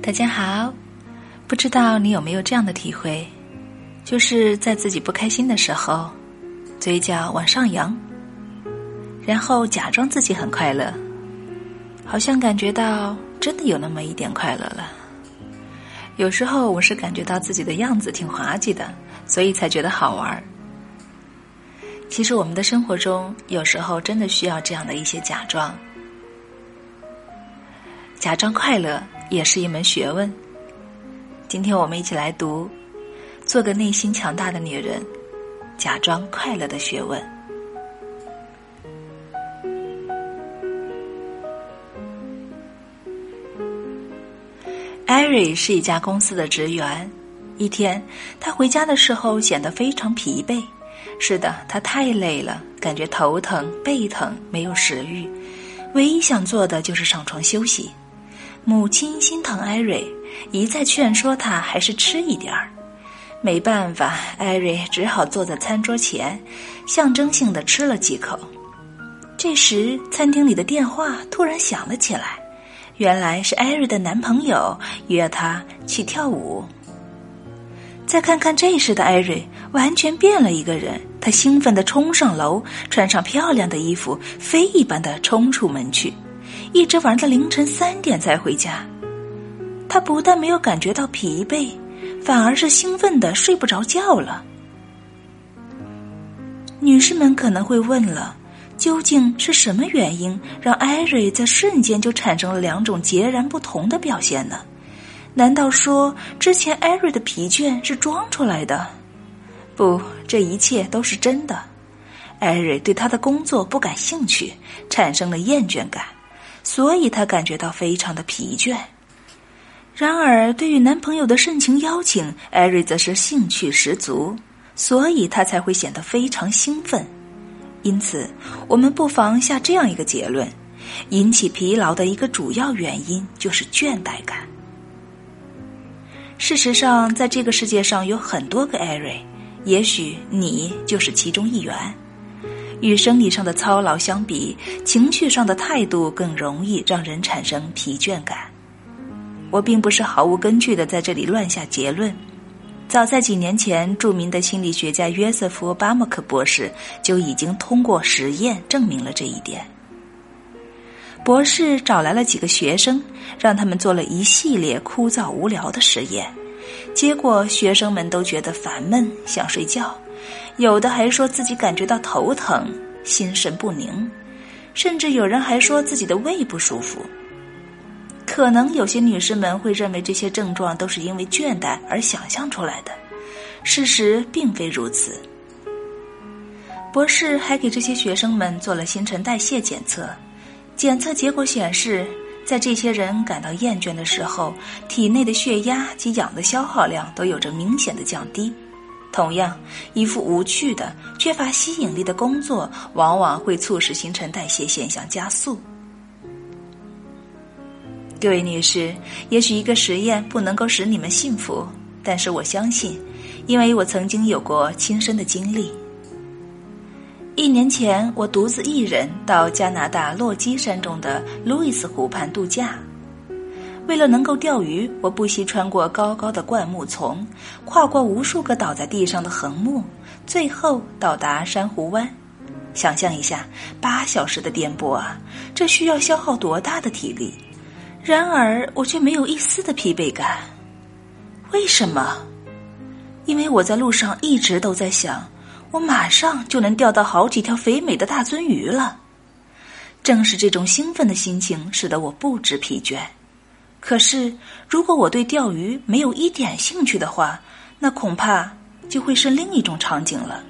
大家好，不知道你有没有这样的体会，就是在自己不开心的时候，嘴角往上扬，然后假装自己很快乐，好像感觉到真的有那么一点快乐了。有时候我是感觉到自己的样子挺滑稽的，所以才觉得好玩。其实我们的生活中，有时候真的需要这样的一些假装，假装快乐。也是一门学问。今天我们一起来读《做个内心强大的女人，假装快乐的学问》。艾瑞是一家公司的职员。一天，他回家的时候显得非常疲惫。是的，他太累了，感觉头疼、背疼，没有食欲，唯一想做的就是上床休息。母亲心疼艾瑞，一再劝说他还是吃一点儿。没办法，艾瑞只好坐在餐桌前，象征性的吃了几口。这时，餐厅里的电话突然响了起来，原来是艾瑞的男朋友约她去跳舞。再看看这时的艾瑞，完全变了一个人。他兴奋地冲上楼，穿上漂亮的衣服，飞一般的冲出门去。一直玩到凌晨三点才回家，他不但没有感觉到疲惫，反而是兴奋的睡不着觉了。女士们可能会问了：究竟是什么原因让艾瑞在瞬间就产生了两种截然不同的表现呢？难道说之前艾瑞的疲倦是装出来的？不，这一切都是真的。艾瑞对他的工作不感兴趣，产生了厌倦感。所以他感觉到非常的疲倦。然而，对于男朋友的盛情邀请，艾瑞则是兴趣十足，所以他才会显得非常兴奋。因此，我们不妨下这样一个结论：引起疲劳的一个主要原因就是倦怠感。事实上，在这个世界上有很多个艾瑞，也许你就是其中一员。与生理上的操劳相比，情绪上的态度更容易让人产生疲倦感。我并不是毫无根据的在这里乱下结论。早在几年前，著名的心理学家约瑟夫·巴莫克博士就已经通过实验证明了这一点。博士找来了几个学生，让他们做了一系列枯燥无聊的实验，结果学生们都觉得烦闷，想睡觉。有的还说自己感觉到头疼、心神不宁，甚至有人还说自己的胃不舒服。可能有些女士们会认为这些症状都是因为倦怠而想象出来的，事实并非如此。博士还给这些学生们做了新陈代谢检测，检测结果显示，在这些人感到厌倦的时候，体内的血压及氧的消耗量都有着明显的降低。同样，一副无趣的、缺乏吸引力的工作，往往会促使新陈代谢现象加速。各位女士，也许一个实验不能够使你们幸福，但是我相信，因为我曾经有过亲身的经历。一年前，我独自一人到加拿大落基山中的路易斯湖畔度假。为了能够钓鱼，我不惜穿过高高的灌木丛，跨过无数个倒在地上的横木，最后到达珊瑚湾。想象一下，八小时的颠簸啊，这需要消耗多大的体力？然而，我却没有一丝的疲惫感。为什么？因为我在路上一直都在想，我马上就能钓到好几条肥美的大鳟鱼了。正是这种兴奋的心情，使得我不知疲倦。可是，如果我对钓鱼没有一点兴趣的话，那恐怕就会是另一种场景了。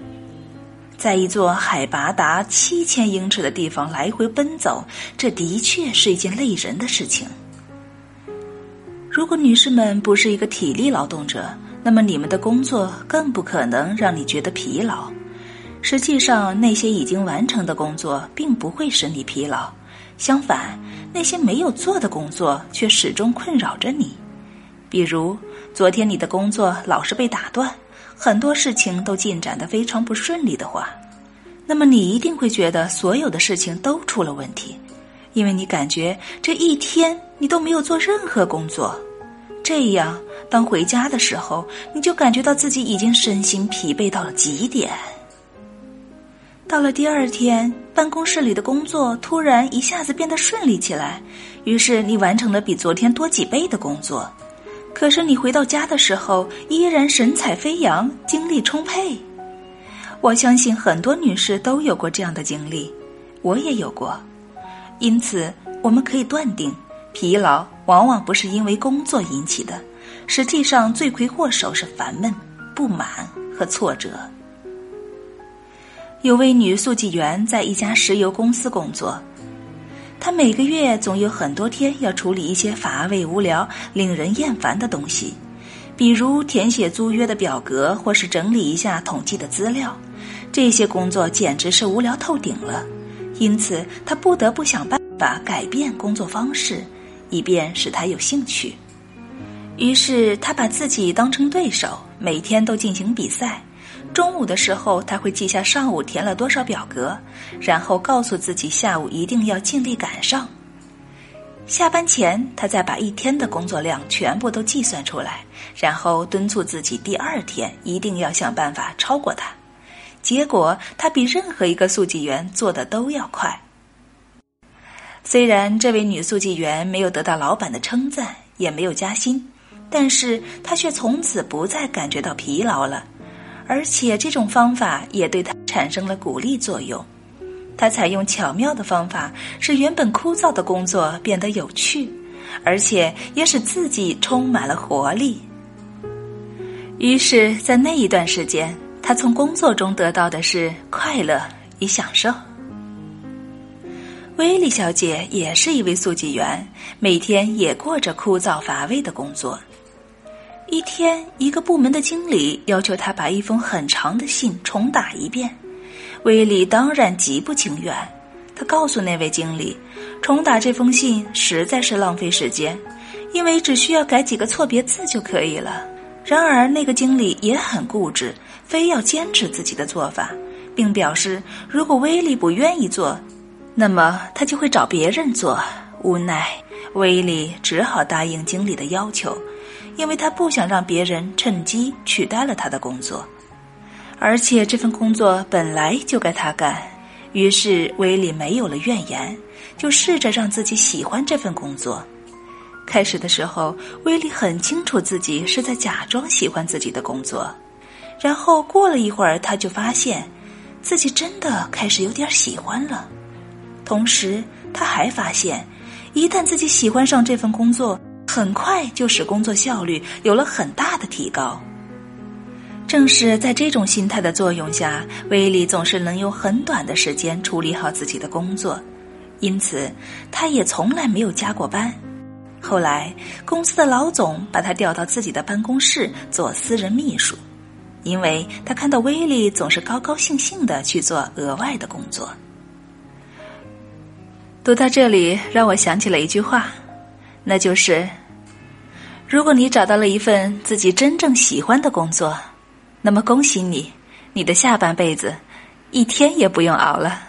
在一座海拔达七千英尺的地方来回奔走，这的确是一件累人的事情。如果女士们不是一个体力劳动者，那么你们的工作更不可能让你觉得疲劳。实际上，那些已经完成的工作并不会使你疲劳。相反，那些没有做的工作却始终困扰着你。比如，昨天你的工作老是被打断，很多事情都进展的非常不顺利的话，那么你一定会觉得所有的事情都出了问题，因为你感觉这一天你都没有做任何工作。这样，当回家的时候，你就感觉到自己已经身心疲惫到了极点。到了第二天，办公室里的工作突然一下子变得顺利起来，于是你完成了比昨天多几倍的工作。可是你回到家的时候，依然神采飞扬，精力充沛。我相信很多女士都有过这样的经历，我也有过。因此，我们可以断定，疲劳往往不是因为工作引起的，实际上罪魁祸首是烦闷、不满和挫折。有位女速记员在一家石油公司工作，她每个月总有很多天要处理一些乏味、无聊、令人厌烦的东西，比如填写租约的表格，或是整理一下统计的资料。这些工作简直是无聊透顶了，因此她不得不想办法改变工作方式，以便使她有兴趣。于是她把自己当成对手，每天都进行比赛。中午的时候，他会记下上午填了多少表格，然后告诉自己下午一定要尽力赶上。下班前，他再把一天的工作量全部都计算出来，然后敦促自己第二天一定要想办法超过他。结果，他比任何一个速记员做的都要快。虽然这位女速记员没有得到老板的称赞，也没有加薪，但是他却从此不再感觉到疲劳了。而且这种方法也对他产生了鼓励作用。他采用巧妙的方法，使原本枯燥的工作变得有趣，而且也使自己充满了活力。于是，在那一段时间，他从工作中得到的是快乐与享受。威利小姐也是一位速记员，每天也过着枯燥乏味的工作。一天，一个部门的经理要求他把一封很长的信重打一遍，威利当然极不情愿。他告诉那位经理，重打这封信实在是浪费时间，因为只需要改几个错别字就可以了。然而，那个经理也很固执，非要坚持自己的做法，并表示如果威利不愿意做，那么他就会找别人做。无奈，威利只好答应经理的要求。因为他不想让别人趁机取代了他的工作，而且这份工作本来就该他干。于是威利没有了怨言，就试着让自己喜欢这份工作。开始的时候，威利很清楚自己是在假装喜欢自己的工作，然后过了一会儿，他就发现自己真的开始有点喜欢了。同时，他还发现，一旦自己喜欢上这份工作，很快就使工作效率有了很大的提高。正是在这种心态的作用下，威利总是能用很短的时间处理好自己的工作，因此他也从来没有加过班。后来，公司的老总把他调到自己的办公室做私人秘书，因为他看到威利总是高高兴兴的去做额外的工作。读到这里，让我想起了一句话。那就是，如果你找到了一份自己真正喜欢的工作，那么恭喜你，你的下半辈子一天也不用熬了。